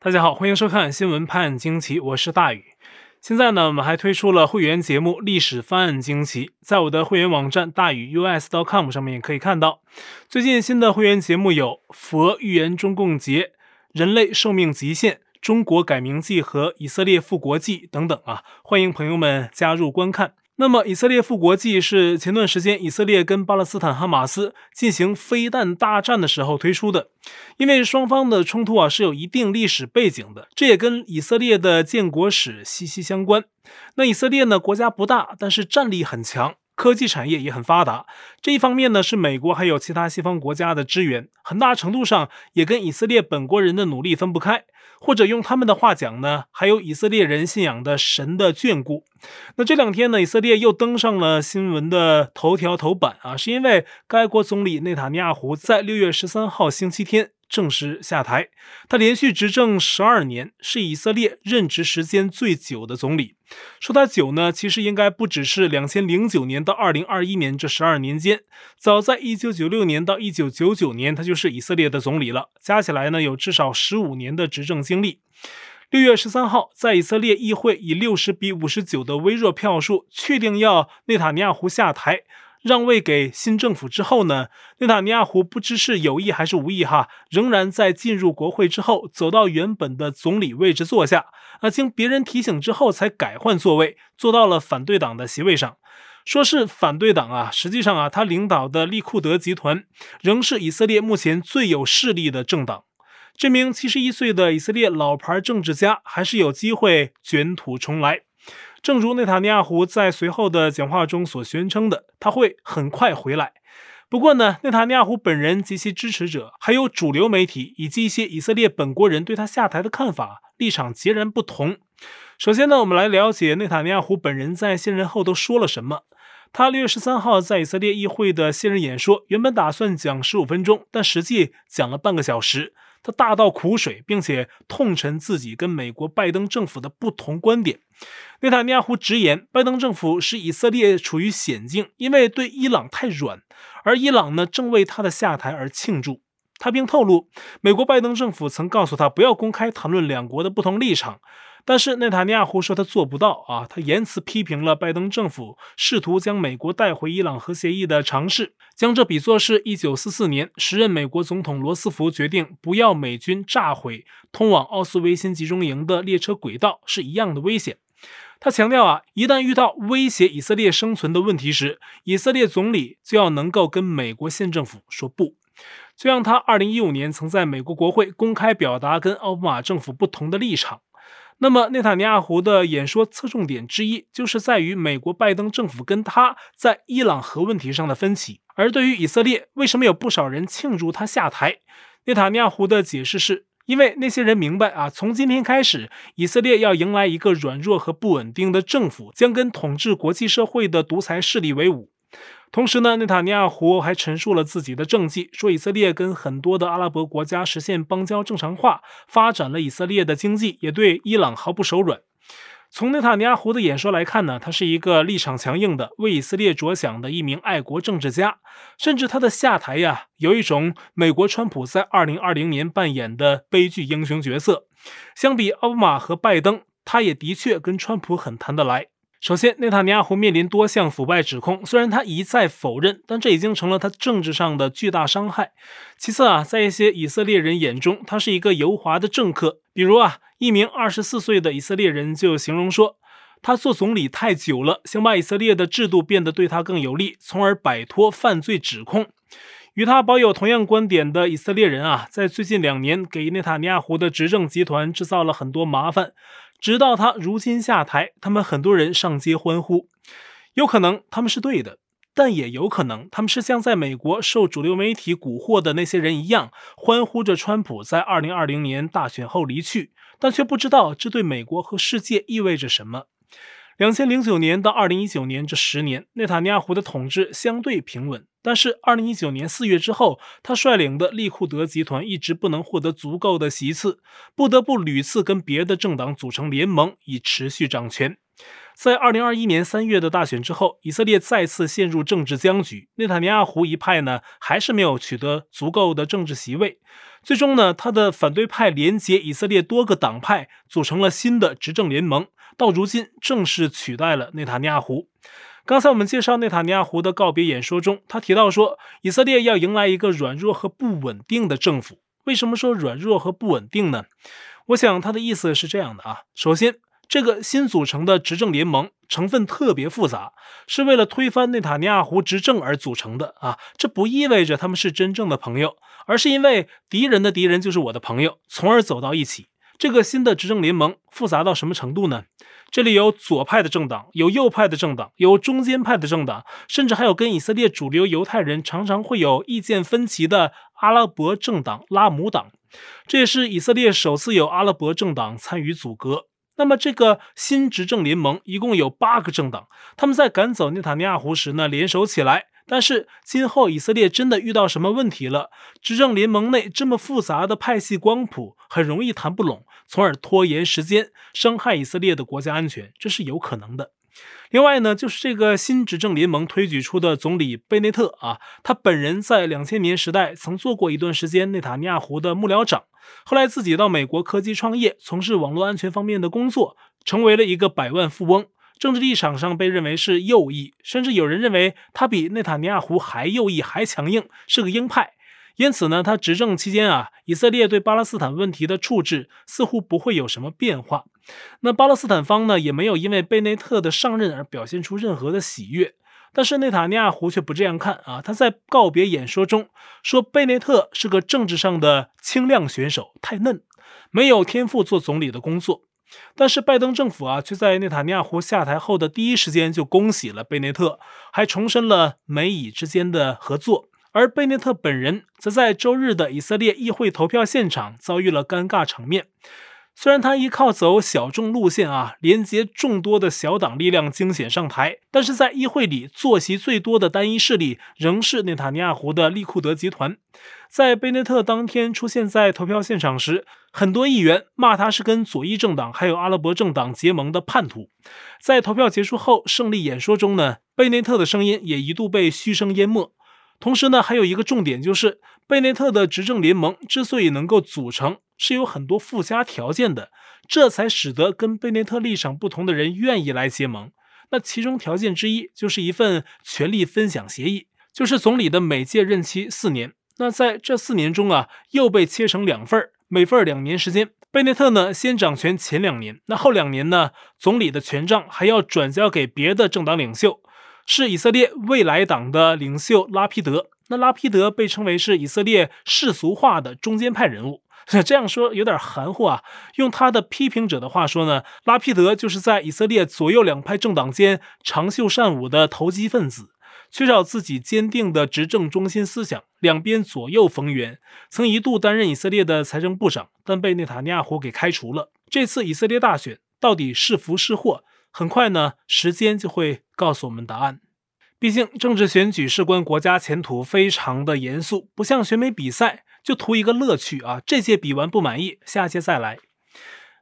大家好，欢迎收看《新闻判惊奇》，我是大宇。现在呢，我们还推出了会员节目《历史翻案惊奇》，在我的会员网站大宇 US.com 上面也可以看到。最近新的会员节目有《佛预言中共劫》、《人类寿命极限》、《中国改名记》和《以色列复国记》等等啊，欢迎朋友们加入观看。那么，以色列复国记是前段时间以色列跟巴勒斯坦哈马斯进行飞弹大战的时候推出的，因为双方的冲突啊是有一定历史背景的，这也跟以色列的建国史息息相关。那以色列呢，国家不大，但是战力很强，科技产业也很发达。这一方面呢，是美国还有其他西方国家的支援，很大程度上也跟以色列本国人的努力分不开。或者用他们的话讲呢，还有以色列人信仰的神的眷顾。那这两天呢，以色列又登上了新闻的头条头版啊，是因为该国总理内塔尼亚胡在六月十三号星期天。正式下台，他连续执政十二年，是以色列任职时间最久的总理。说他久呢，其实应该不只是两千零九年到二零二一年这十二年间，早在一九九六年到一九九九年，他就是以色列的总理了。加起来呢，有至少十五年的执政经历。六月十三号，在以色列议会以六十比五十九的微弱票数，确定要内塔尼亚胡下台。让位给新政府之后呢，内塔尼亚胡不知是有意还是无意哈，仍然在进入国会之后走到原本的总理位置坐下，啊，经别人提醒之后才改换座位，坐到了反对党的席位上。说是反对党啊，实际上啊，他领导的利库德集团仍是以色列目前最有势力的政党。这名七十一岁的以色列老牌政治家还是有机会卷土重来。正如内塔尼亚胡在随后的讲话中所宣称的，他会很快回来。不过呢，内塔尼亚胡本人及其支持者，还有主流媒体以及一些以色列本国人对他下台的看法立场截然不同。首先呢，我们来了解内塔尼亚胡本人在卸任后都说了什么。他六月十三号在以色列议会的卸任演说，原本打算讲十五分钟，但实际讲了半个小时。他大倒苦水，并且痛陈自己跟美国拜登政府的不同观点。内塔尼亚胡直言，拜登政府使以色列处于险境，因为对伊朗太软，而伊朗呢正为他的下台而庆祝。他并透露，美国拜登政府曾告诉他不要公开谈论两国的不同立场。但是内塔尼亚胡说他做不到啊！他严词批评了拜登政府试图将美国带回伊朗核协议的尝试，将这比作是1944年时任美国总统罗斯福决定不要美军炸毁通往奥斯维辛集中营的列车轨道是一样的危险。他强调啊，一旦遇到威胁以色列生存的问题时，以色列总理就要能够跟美国县政府说不。就像他2015年曾在美国国会公开表达跟奥巴马政府不同的立场。那么，内塔尼亚胡的演说侧重点之一，就是在于美国拜登政府跟他在伊朗核问题上的分歧。而对于以色列，为什么有不少人庆祝他下台？内塔尼亚胡的解释是，因为那些人明白啊，从今天开始，以色列要迎来一个软弱和不稳定的政府，将跟统治国际社会的独裁势力为伍。同时呢，内塔尼亚胡还陈述了自己的政绩，说以色列跟很多的阿拉伯国家实现邦交正常化，发展了以色列的经济，也对伊朗毫不手软。从内塔尼亚胡的演说来看呢，他是一个立场强硬的、为以色列着想的一名爱国政治家，甚至他的下台呀，有一种美国川普在2020年扮演的悲剧英雄角色。相比奥巴马和拜登，他也的确跟川普很谈得来。首先，内塔尼亚胡面临多项腐败指控，虽然他一再否认，但这已经成了他政治上的巨大伤害。其次啊，在一些以色列人眼中，他是一个油滑的政客。比如啊，一名二十四岁的以色列人就形容说，他做总理太久了，想把以色列的制度变得对他更有利，从而摆脱犯罪指控。与他保有同样观点的以色列人啊，在最近两年给内塔尼亚胡的执政集团制造了很多麻烦。直到他如今下台，他们很多人上街欢呼，有可能他们是对的，但也有可能他们是像在美国受主流媒体蛊惑的那些人一样，欢呼着川普在2020年大选后离去，但却不知道这对美国和世界意味着什么。两千零九年到二零一九年这十年，内塔尼亚胡的统治相对平稳。但是，二零一九年四月之后，他率领的利库德集团一直不能获得足够的席次，不得不屡次跟别的政党组成联盟以持续掌权。在二零二一年三月的大选之后，以色列再次陷入政治僵局。内塔尼亚胡一派呢，还是没有取得足够的政治席位。最终呢，他的反对派连结以色列多个党派，组成了新的执政联盟。到如今，正式取代了内塔尼亚胡。刚才我们介绍内塔尼亚胡的告别演说中，他提到说，以色列要迎来一个软弱和不稳定的政府。为什么说软弱和不稳定呢？我想他的意思是这样的啊，首先。这个新组成的执政联盟成分特别复杂，是为了推翻内塔尼亚胡执政而组成的啊！这不意味着他们是真正的朋友，而是因为敌人的敌人就是我的朋友，从而走到一起。这个新的执政联盟复杂到什么程度呢？这里有左派的政党，有右派的政党，有中间派的政党，甚至还有跟以色列主流犹太人常常会有意见分歧的阿拉伯政党拉姆党。这也是以色列首次有阿拉伯政党参与组阁。那么，这个新执政联盟一共有八个政党，他们在赶走内塔尼亚胡时呢，联手起来。但是，今后以色列真的遇到什么问题了，执政联盟内这么复杂的派系光谱，很容易谈不拢，从而拖延时间，伤害以色列的国家安全，这是有可能的。另外呢，就是这个新执政联盟推举出的总理贝内特啊，他本人在两千年时代曾做过一段时间内塔尼亚胡的幕僚长，后来自己到美国科技创业，从事网络安全方面的工作，成为了一个百万富翁。政治立场上被认为是右翼，甚至有人认为他比内塔尼亚胡还右翼还强硬，是个鹰派。因此呢，他执政期间啊，以色列对巴勒斯坦问题的处置似乎不会有什么变化。那巴勒斯坦方呢，也没有因为贝内特的上任而表现出任何的喜悦。但是内塔尼亚胡却不这样看啊，他在告别演说中说，贝内特是个政治上的轻量选手，太嫩，没有天赋做总理的工作。但是拜登政府啊，却在内塔尼亚胡下台后的第一时间就恭喜了贝内特，还重申了美以之间的合作。而贝内特本人则在周日的以色列议会投票现场遭遇了尴尬场面。虽然他依靠走小众路线啊，连接众多的小党力量惊险上台，但是在议会里坐席最多的单一势力仍是内塔尼亚胡的利库德集团。在贝内特当天出现在投票现场时，很多议员骂他是跟左翼政党还有阿拉伯政党结盟的叛徒。在投票结束后，胜利演说中呢，贝内特的声音也一度被嘘声淹没。同时呢，还有一个重点就是，贝内特的执政联盟之所以能够组成，是有很多附加条件的，这才使得跟贝内特立场不同的人愿意来结盟。那其中条件之一就是一份权力分享协议，就是总理的每届任期四年。那在这四年中啊，又被切成两份儿，每份两年时间。贝内特呢，先掌权前两年，那后两年呢，总理的权杖还要转交给别的政党领袖。是以色列未来党的领袖拉皮德，那拉皮德被称为是以色列世俗化的中间派人物。这样说有点含糊啊。用他的批评者的话说呢，拉皮德就是在以色列左右两派政党间长袖善舞的投机分子，缺少自己坚定的执政中心思想，两边左右逢源。曾一度担任以色列的财政部长，但被内塔尼亚胡给开除了。这次以色列大选到底是福是祸？很快呢，时间就会告诉我们答案。毕竟政治选举事关国家前途，非常的严肃，不像选美比赛就图一个乐趣啊。这届比完不满意，下届再来。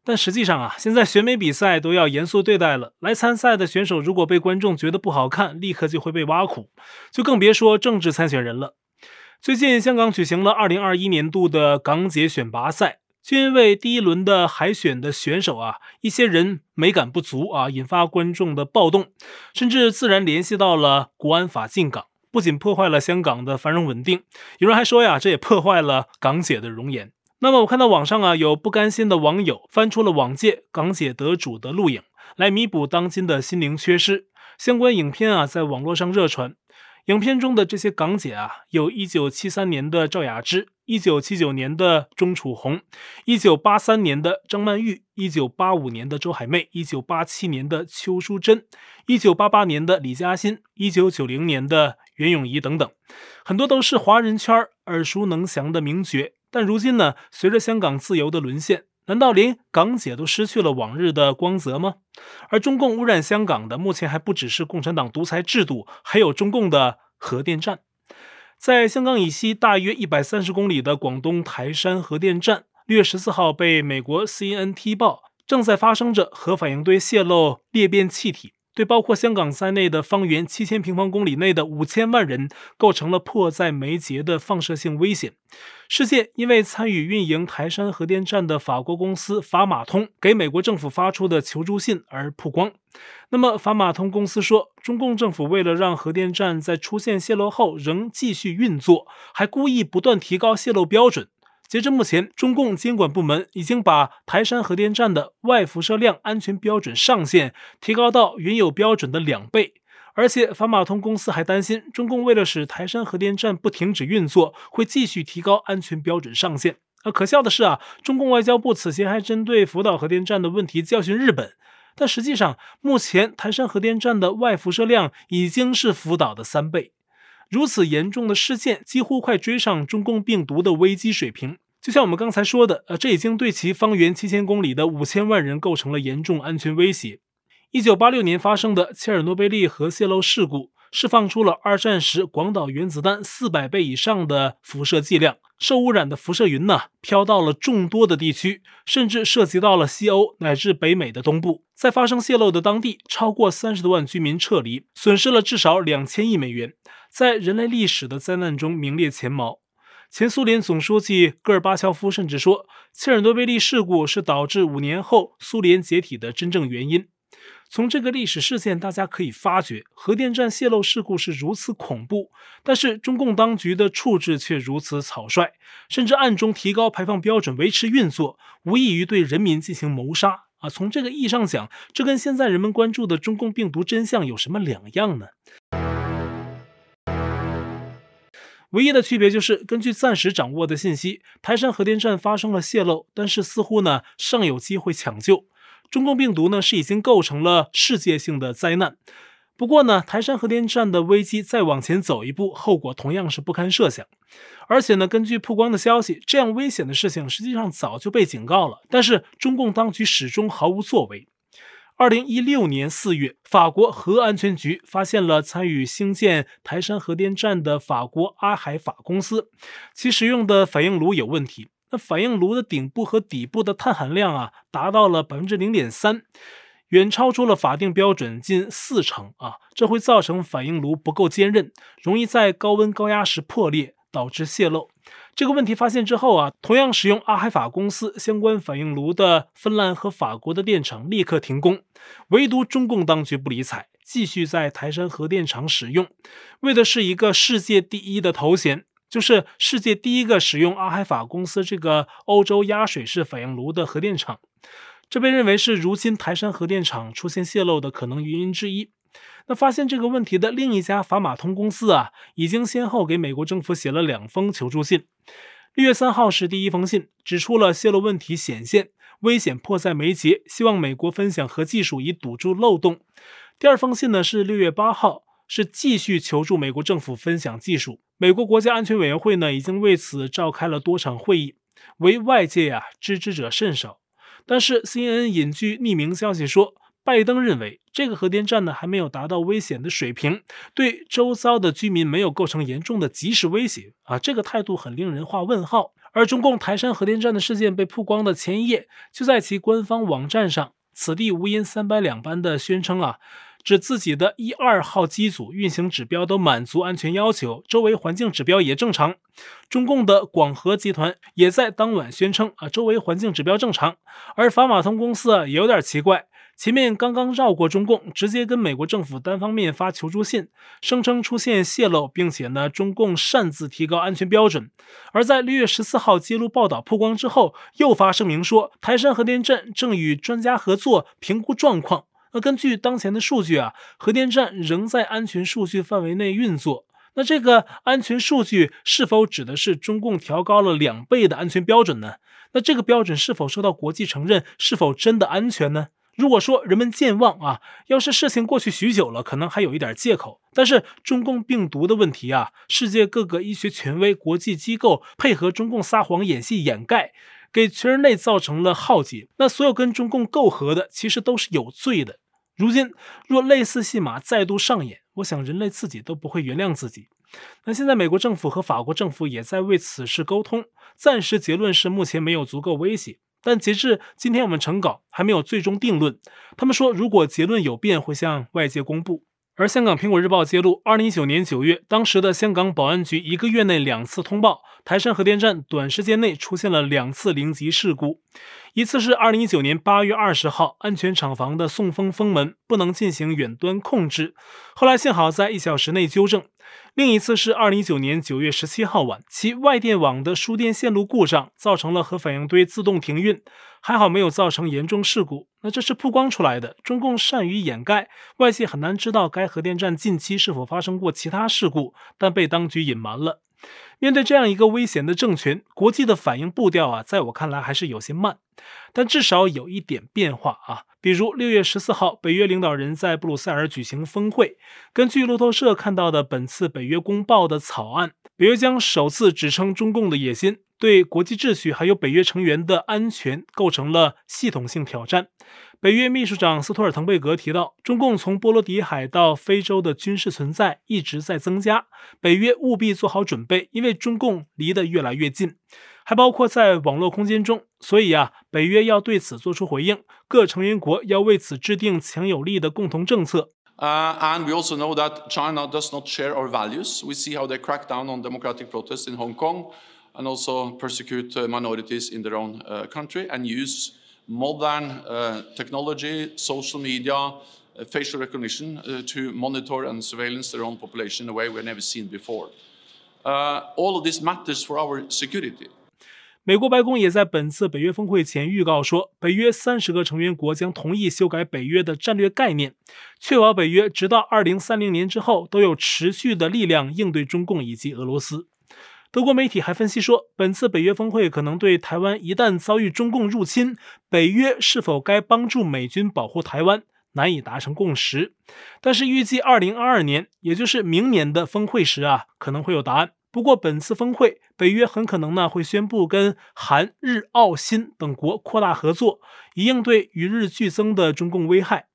但实际上啊，现在选美比赛都要严肃对待了。来参赛的选手如果被观众觉得不好看，立刻就会被挖苦，就更别说政治参选人了。最近香港举行了2021年度的港姐选拔赛。就因为第一轮的海选的选手啊，一些人美感不足啊，引发观众的暴动，甚至自然联系到了国安法进港，不仅破坏了香港的繁荣稳定，有人还说呀，这也破坏了港姐的容颜。那么我看到网上啊，有不甘心的网友翻出了往届港姐得主的录影，来弥补当今的心灵缺失。相关影片啊，在网络上热传。影片中的这些港姐啊，有一九七三年的赵雅芝，一九七九年的钟楚红，一九八三年的张曼玉，一九八五年的周海媚，一九八七年的邱淑贞，一九八八年的李嘉欣，一九九零年的袁咏仪等等，很多都是华人圈耳熟能详的名角。但如今呢，随着香港自由的沦陷，难道连港姐都失去了往日的光泽吗？而中共污染香港的，目前还不只是共产党独裁制度，还有中共的核电站。在香港以西大约一百三十公里的广东台山核电站，六月十四号被美国 CNN 踢爆，正在发生着核反应堆泄漏裂变气体。对包括香港在内的方圆七千平方公里内的五千万人构成了迫在眉睫的放射性危险。事件因为参与运营台山核电站的法国公司法马通给美国政府发出的求助信而曝光。那么法马通公司说，中共政府为了让核电站在出现泄漏后仍继续运作，还故意不断提高泄漏标准。截至目前，中共监管部门已经把台山核电站的外辐射量安全标准上限提高到原有标准的两倍，而且法马通公司还担心，中共为了使台山核电站不停止运作，会继续提高安全标准上限。而可笑的是啊，中共外交部此前还针对福岛核电站的问题教训日本，但实际上，目前台山核电站的外辐射量已经是福岛的三倍。如此严重的事件，几乎快追上中共病毒的危机水平。就像我们刚才说的，呃，这已经对其方圆七千公里的五千万人构成了严重安全威胁。一九八六年发生的切尔诺贝利核泄漏事故，释放出了二战时广岛原子弹四百倍以上的辐射剂量，受污染的辐射云呢，飘到了众多的地区，甚至涉及到了西欧乃至北美的东部。在发生泄漏的当地，超过三十多万居民撤离，损失了至少两千亿美元。在人类历史的灾难中名列前茅。前苏联总书记戈尔巴乔夫甚至说，切尔诺贝利事故是导致五年后苏联解体的真正原因。从这个历史事件，大家可以发觉，核电站泄漏事故是如此恐怖，但是中共当局的处置却如此草率，甚至暗中提高排放标准维持运作，无异于对人民进行谋杀啊！从这个意义上讲，这跟现在人们关注的中共病毒真相有什么两样呢？唯一的区别就是，根据暂时掌握的信息，台山核电站发生了泄漏，但是似乎呢尚有机会抢救。中共病毒呢是已经构成了世界性的灾难。不过呢，台山核电站的危机再往前走一步，后果同样是不堪设想。而且呢，根据曝光的消息，这样危险的事情实际上早就被警告了，但是中共当局始终毫无作为。二零一六年四月，法国核安全局发现了参与兴建台山核电站的法国阿海法公司，其使用的反应炉有问题。反应炉的顶部和底部的碳含量啊，达到了百分之零点三，远超出了法定标准近四成啊！这会造成反应炉不够坚韧，容易在高温高压时破裂，导致泄漏。这个问题发现之后啊，同样使用阿海法公司相关反应炉的芬兰和法国的电厂立刻停工，唯独中共当局不理睬，继续在台山核电厂使用，为的是一个世界第一的头衔，就是世界第一个使用阿海法公司这个欧洲压水式反应炉的核电厂。这被认为是如今台山核电厂出现泄漏的可能原因之一。那发现这个问题的另一家法马通公司啊，已经先后给美国政府写了两封求助信。六月三号是第一封信，指出了泄漏问题显现，危险迫在眉睫，希望美国分享核技术以堵住漏洞。第二封信呢是六月八号，是继续求助美国政府分享技术。美国国家安全委员会呢已经为此召开了多场会议，为外界呀、知之者甚少。但是 CNN 引据匿名消息说。拜登认为这个核电站呢还没有达到危险的水平，对周遭的居民没有构成严重的即时威胁啊，这个态度很令人画问号。而中共台山核电站的事件被曝光的前一夜，就在其官方网站上，此地无银三百两般的宣称啊，指自己的一二号机组运行指标都满足安全要求，周围环境指标也正常。中共的广核集团也在当晚宣称啊，周围环境指标正常。而法马通公司啊也有点奇怪。前面刚刚绕过中共，直接跟美国政府单方面发求助信，声称出现泄漏，并且呢，中共擅自提高安全标准。而在六月十四号揭露报道曝光之后，又发声明说，台山核电站正与专家合作评估状况。那根据当前的数据啊，核电站仍在安全数据范围内运作。那这个安全数据是否指的是中共调高了两倍的安全标准呢？那这个标准是否受到国际承认？是否真的安全呢？如果说人们健忘啊，要是事情过去许久了，可能还有一点借口。但是中共病毒的问题啊，世界各个医学权威、国际机构配合中共撒谎演戏掩盖，给全人类造成了浩劫。那所有跟中共媾和的，其实都是有罪的。如今若类似戏码再度上演，我想人类自己都不会原谅自己。那现在美国政府和法国政府也在为此事沟通，暂时结论是目前没有足够威胁。但截至今天我们成稿还没有最终定论。他们说，如果结论有变，会向外界公布。而香港《苹果日报》揭露，二零一九年九月，当时的香港保安局一个月内两次通报，台山核电站短时间内出现了两次零级事故。一次是二零一九年八月二十号，安全厂房的送风风门不能进行远端控制，后来幸好在一小时内纠正。另一次是二零一九年九月十七号晚，其外电网的输电线路故障，造成了核反应堆自动停运，还好没有造成严重事故。那这是曝光出来的，中共善于掩盖，外界很难知道该核电站近期是否发生过其他事故，但被当局隐瞒了。面对这样一个危险的政权，国际的反应步调啊，在我看来还是有些慢，但至少有一点变化啊。比如六月十四号，北约领导人在布鲁塞尔举行峰会，根据路透社看到的本次北约公报的草案，北约将首次指称中共的野心对国际秩序还有北约成员的安全构成了系统性挑战。北约秘书长斯托尔滕贝格提到，中共从波罗的海到非洲的军事存在一直在增加，北约务必做好准备，因为中共离得越来越近，还包括在网络空间中。所以啊，北约要对此做出回应，各成员国要为此制定强有力的共同政策。Uh, and we also know that China does not share our values. We see how they crack down on democratic protests in Hong Kong, and also persecute minorities in their own country, and use modern technology, social media, facial recognition to monitor and surveillance their own population in a way we've never seen before. All of this matters for our security. 美国白宫也在本次北约峰会前预告说，北约三十个成员国将同意修改北约的战略概念，确保北约直到二零三零年之后都有持续的力量应对中共以及俄罗斯。德国媒体还分析说，本次北约峰会可能对台湾一旦遭遇中共入侵，北约是否该帮助美军保护台湾难以达成共识。但是预计二零二二年，也就是明年的峰会时啊，可能会有答案。不过本次峰会，北约很可能呢会宣布跟韩、日、澳、新等国扩大合作，以应对与日俱增的中共危害。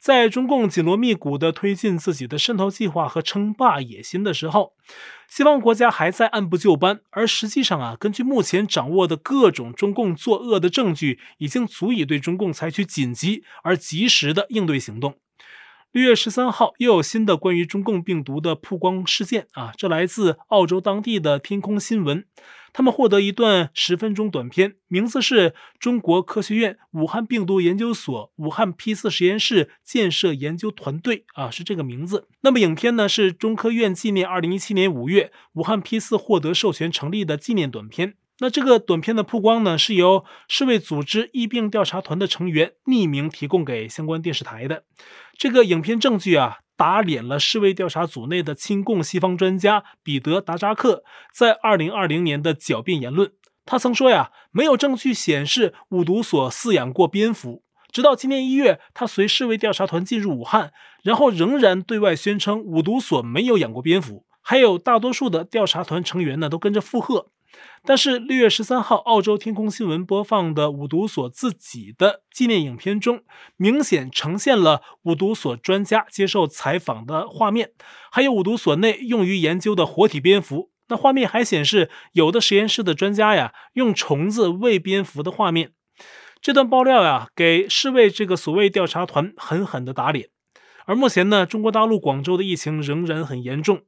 在中共紧锣密鼓地推进自己的渗透计划和称霸野心的时候，西方国家还在按部就班，而实际上啊，根据目前掌握的各种中共作恶的证据，已经足以对中共采取紧急而及时的应对行动。六月十三号，又有新的关于中共病毒的曝光事件啊！这来自澳洲当地的天空新闻，他们获得一段十分钟短片，名字是“中国科学院武汉病毒研究所武汉 P 四实验室建设研究团队”啊，是这个名字。那么影片呢，是中科院纪念二零一七年五月武汉 P 四获得授权成立的纪念短片。那这个短片的曝光呢，是由世卫组织疫病调查团的成员匿名提供给相关电视台的。这个影片证据啊，打脸了世卫调查组内的亲共西方专家彼得·达扎克在二零二零年的狡辩言论。他曾说呀，没有证据显示五毒所饲养过蝙蝠。直到今年一月，他随世卫调查团进入武汉，然后仍然对外宣称五毒所没有养过蝙蝠。还有大多数的调查团成员呢，都跟着附和。但是六月十三号，澳洲天空新闻播放的五毒所自己的纪念影片中，明显呈现了五毒所专家接受采访的画面，还有五毒所内用于研究的活体蝙蝠。那画面还显示，有的实验室的专家呀，用虫子喂蝙蝠的画面。这段爆料呀，给世卫这个所谓调查团狠狠的打脸。而目前呢，中国大陆广州的疫情仍然很严重。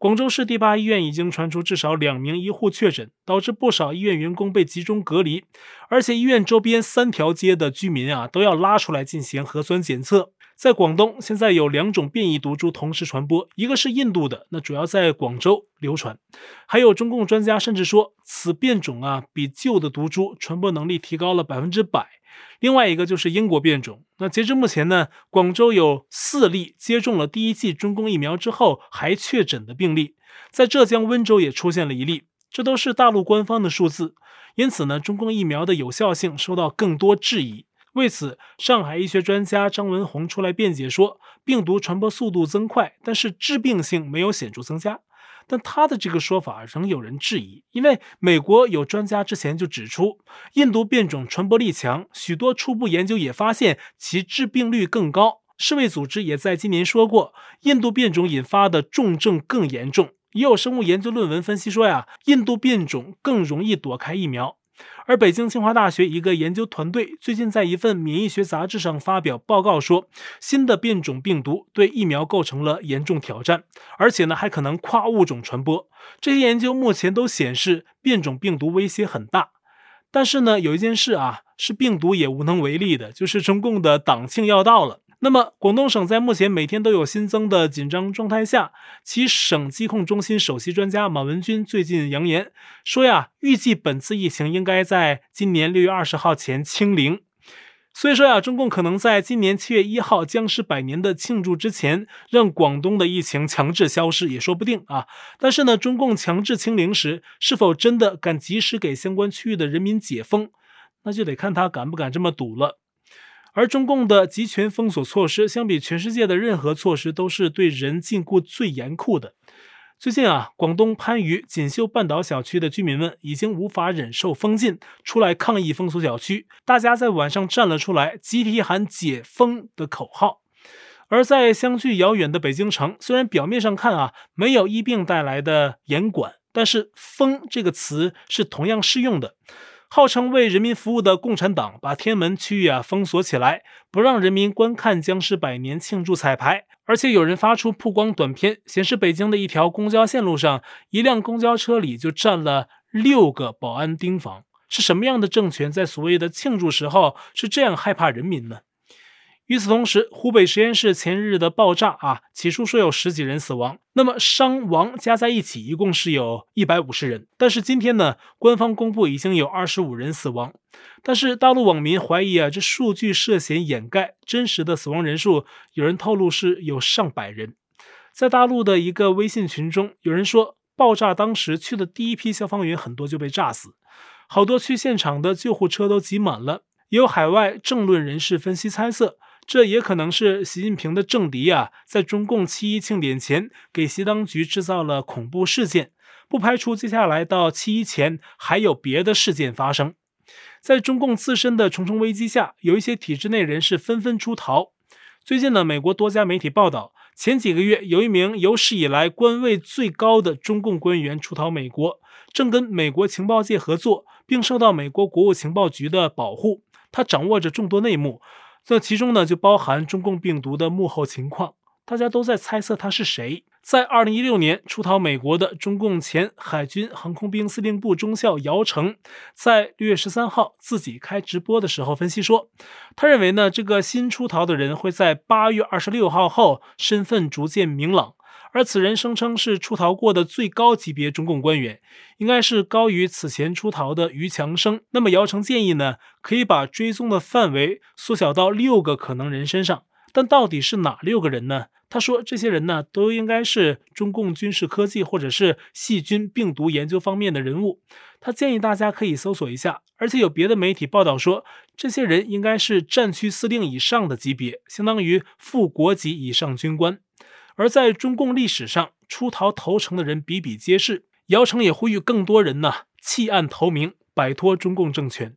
广州市第八医院已经传出至少两名医护确诊，导致不少医院员工被集中隔离，而且医院周边三条街的居民啊都要拉出来进行核酸检测。在广东，现在有两种变异毒株同时传播，一个是印度的，那主要在广州流传，还有中共专家甚至说此变种啊比旧的毒株传播能力提高了百分之百。另外一个就是英国变种。那截至目前呢，广州有四例接种了第一剂中共疫苗之后还确诊的病例，在浙江温州也出现了一例，这都是大陆官方的数字。因此呢，中共疫苗的有效性受到更多质疑。为此，上海医学专家张文宏出来辩解说，病毒传播速度增快，但是致病性没有显著增加。但他的这个说法仍有人质疑，因为美国有专家之前就指出，印度变种传播力强，许多初步研究也发现其致病率更高。世卫组织也在今年说过，印度变种引发的重症更严重。也有生物研究论文分析说呀，印度变种更容易躲开疫苗。而北京清华大学一个研究团队最近在一份免疫学杂志上发表报告说，新的变种病毒对疫苗构成了严重挑战，而且呢还可能跨物种传播。这些研究目前都显示变种病毒威胁很大。但是呢，有一件事啊，是病毒也无能为力的，就是中共的党庆要到了。那么，广东省在目前每天都有新增的紧张状态下，其省疾控中心首席专家马文军最近扬言说呀，预计本次疫情应该在今年六月二十号前清零。所以说呀，中共可能在今年七月一号僵尸百年的庆祝之前，让广东的疫情强制消失也说不定啊。但是呢，中共强制清零时，是否真的敢及时给相关区域的人民解封，那就得看他敢不敢这么赌了。而中共的集权封锁措施，相比全世界的任何措施，都是对人禁锢最严酷的。最近啊，广东番禺锦绣半岛小区的居民们已经无法忍受封禁，出来抗议封锁小区。大家在晚上站了出来，集体喊“解封”的口号。而在相距遥远的北京城，虽然表面上看啊，没有疫病带来的严管，但是“封”这个词是同样适用的。号称为人民服务的共产党把天安门区域啊封锁起来，不让人民观看僵尸百年庆祝彩排，而且有人发出曝光短片，显示北京的一条公交线路上，一辆公交车里就站了六个保安盯防。是什么样的政权在所谓的庆祝时候是这样害怕人民呢？与此同时，湖北十堰市前日的爆炸啊，起初说有十几人死亡，那么伤亡加在一起一共是有一百五十人。但是今天呢，官方公布已经有二十五人死亡。但是大陆网民怀疑啊，这数据涉嫌掩盖真实的死亡人数，有人透露是有上百人。在大陆的一个微信群中，有人说，爆炸当时去的第一批消防员很多就被炸死，好多去现场的救护车都挤满了。也有海外政论人士分析猜测。这也可能是习近平的政敌啊，在中共七一庆典前给习当局制造了恐怖事件，不排除接下来到七一前还有别的事件发生。在中共自身的重重危机下，有一些体制内人士纷纷出逃。最近呢，美国多家媒体报道，前几个月有一名有史以来官位最高的中共官员出逃美国，正跟美国情报界合作，并受到美国国务情报局的保护。他掌握着众多内幕。这其中呢，就包含中共病毒的幕后情况，大家都在猜测他是谁。在二零一六年出逃美国的中共前海军航空兵司令部中校姚成，在六月十三号自己开直播的时候分析说，他认为呢，这个新出逃的人会在八月二十六号后身份逐渐明朗。而此人声称是出逃过的最高级别中共官员，应该是高于此前出逃的于强生。那么姚成建议呢，可以把追踪的范围缩小到六个可能人身上。但到底是哪六个人呢？他说这些人呢，都应该是中共军事科技或者是细菌病毒研究方面的人物。他建议大家可以搜索一下，而且有别的媒体报道说，这些人应该是战区司令以上的级别，相当于副国级以上军官。而在中共历史上，出逃投诚的人比比皆是。姚成也呼吁更多人呢弃暗投明，摆脱中共政权。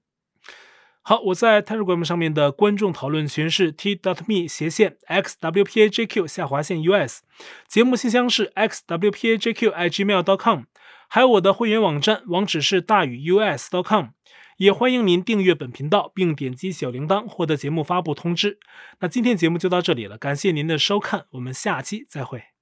好，我在 Telegram 上面的观众讨论群是 t.me 斜线 xwpajq 下划线 us，节目信箱是 xwpajq@gmail.com，还有我的会员网站网址是大宇 us.com。也欢迎您订阅本频道，并点击小铃铛获得节目发布通知。那今天节目就到这里了，感谢您的收看，我们下期再会。